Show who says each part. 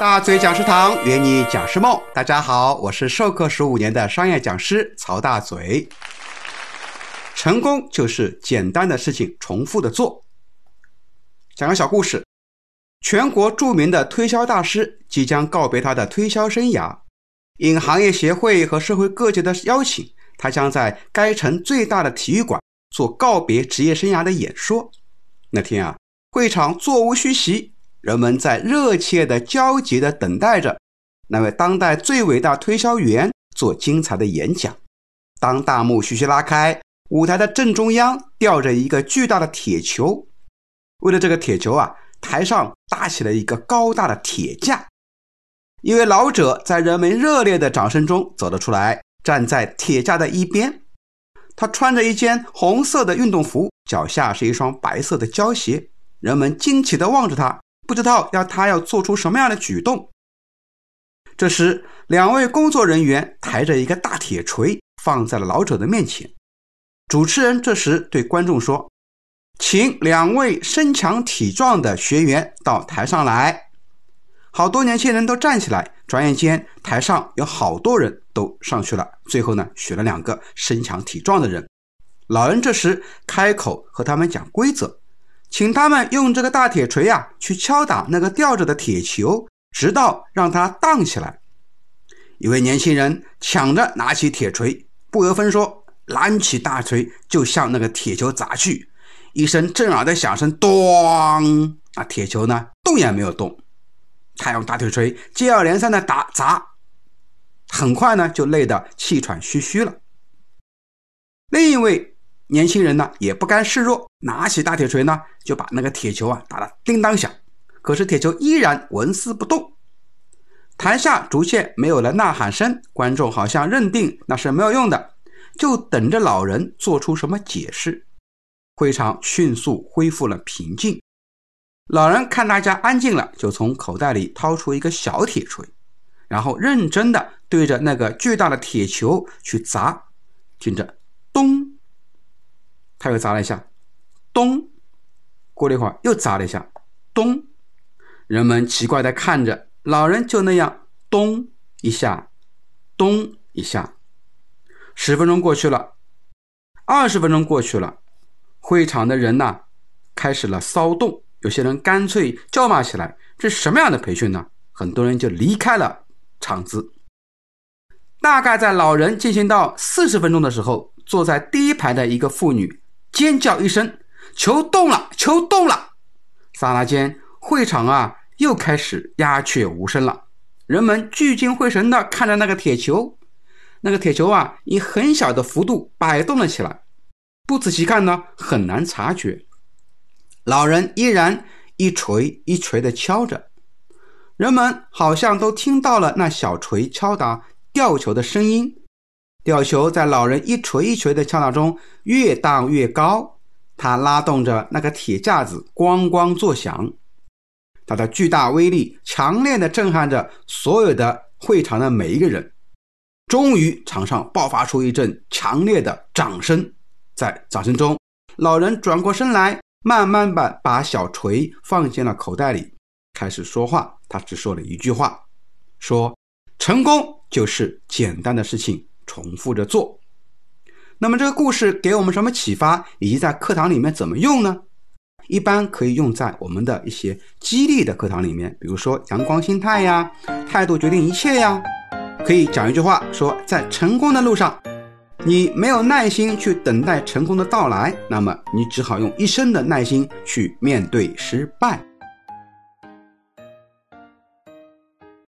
Speaker 1: 大嘴讲师堂圆你讲师梦，大家好，我是授课十五年的商业讲师曹大嘴。成功就是简单的事情重复的做。讲个小故事：全国著名的推销大师即将告别他的推销生涯，应行业协会和社会各界的邀请，他将在该城最大的体育馆做告别职业生涯的演说。那天啊，会场座无虚席。人们在热切的、焦急的等待着那位当代最伟大推销员做精彩的演讲。当大幕徐徐拉开，舞台的正中央吊着一个巨大的铁球。为了这个铁球啊，台上搭起了一个高大的铁架。一位老者在人们热烈的掌声中走了出来，站在铁架的一边。他穿着一件红色的运动服，脚下是一双白色的胶鞋。人们惊奇地望着他。不知道要他要做出什么样的举动。这时，两位工作人员抬着一个大铁锤放在了老者的面前。主持人这时对观众说：“请两位身强体壮的学员到台上来。”好多年轻人都站起来。转眼间，台上有好多人都上去了。最后呢，选了两个身强体壮的人。老人这时开口和他们讲规则。请他们用这个大铁锤呀，去敲打那个吊着的铁球，直到让它荡起来。一位年轻人抢着拿起铁锤，不由分说，拦起大锤就向那个铁球砸去。一声震耳的响声，咚！啊铁球呢，动也没有动。他用大铁锤接二连三的打砸，很快呢，就累得气喘吁吁了。另一位。年轻人呢也不甘示弱，拿起大铁锤呢就把那个铁球啊打得叮当响，可是铁球依然纹丝不动。台下逐渐没有了呐喊声，观众好像认定那是没有用的，就等着老人做出什么解释。会场迅速恢复了平静。老人看大家安静了，就从口袋里掏出一个小铁锤，然后认真的对着那个巨大的铁球去砸，听着，咚。他又砸了一下，咚！过了一会儿，又砸了一下，咚！人们奇怪地看着老人，就那样咚一下，咚一下。十分钟过去了，二十分钟过去了，会场的人呐开始了骚动，有些人干脆叫骂起来：“这什么样的培训呢？”很多人就离开了场子。大概在老人进行到四十分钟的时候，坐在第一排的一个妇女。尖叫一声，球动了，球动了！刹那间，会场啊又开始鸦雀无声了。人们聚精会神地看着那个铁球，那个铁球啊以很小的幅度摆动了起来。不仔细看呢，很难察觉。老人依然一锤一锤地敲着，人们好像都听到了那小锤敲打吊球的声音。吊球在老人一锤一锤的敲打中越荡越高，他拉动着那个铁架子，咣咣作响。它的巨大威力强烈的震撼着所有的会场的每一个人。终于，场上爆发出一阵强烈的掌声。在掌声中，老人转过身来，慢慢把把小锤放进了口袋里，开始说话。他只说了一句话：“说成功就是简单的事情。”重复着做，那么这个故事给我们什么启发，以及在课堂里面怎么用呢？一般可以用在我们的一些激励的课堂里面，比如说阳光心态呀，态度决定一切呀。可以讲一句话，说在成功的路上，你没有耐心去等待成功的到来，那么你只好用一生的耐心去面对失败。